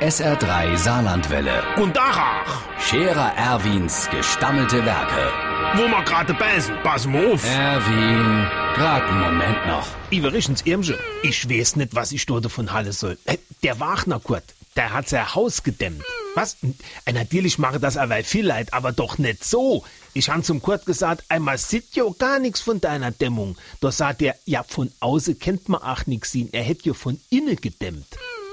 SR3 Saarlandwelle. Und Dachach, Scherer Erwins gestammelte Werke. wo wir gerade beißen, pass mal auf. Erwin, grad einen Moment noch. Iverichens Irmsche, ich weiß nicht, was ich dort davon halle soll. Äh, Der Wagner Kurt, der hat sein Haus gedämmt. Was? Äh, Natürlich mache das aber viel leid, aber doch nicht so. Ich han zum Kurt gesagt, einmal sieht jo gar nichts von deiner Dämmung. Da sagt er, ja, von außen kennt man auch nix sehen. Er hätt jo von innen gedämmt.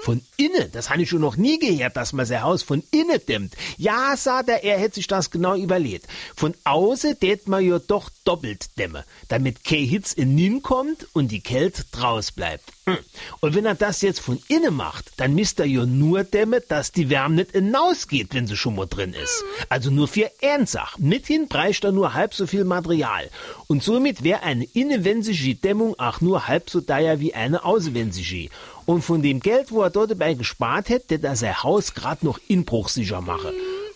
Von innen? Das habe ich schon noch nie gehört, dass man sein Haus von innen dämmt. Ja, sagt er, er hätte sich das genau überlegt. Von außen tät man ja doch doppelt dämme, damit kein Hitz in Nin kommt und die Kälte draus bleibt. Und wenn er das jetzt von innen macht, dann misst er ja nur dämme, dass die Wärme nicht hinausgeht, wenn sie schon mal drin ist. Also nur für Ernsach. Mithin breicht er nur halb so viel Material. Und somit wäre eine innenwensige Dämmung auch nur halb so teuer wie eine außenwensige. Und von dem Geld, wo er dort dabei gespart hätte, der er sein Haus grad noch inbruchsicher mache.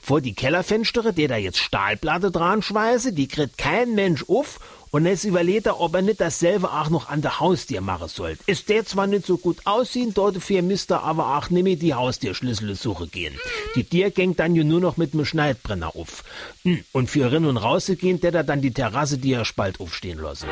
Vor die Kellerfenstere, der da jetzt Stahlplatte dran schweiße, die kriegt kein Mensch auf und jetzt überlegt er, ob er nicht dasselbe auch noch an der Haustür machen soll. Es der zwar nicht so gut aussehen, dort für Mister aber auch nimmer die Haustürschlüssel suche gehen. Die Tür gängt dann ja nur noch mit dem Schneidbrenner auf. Hm, Und für rein und raus gehen, der da dann die Terrasse, die er spalt aufstehen lasse.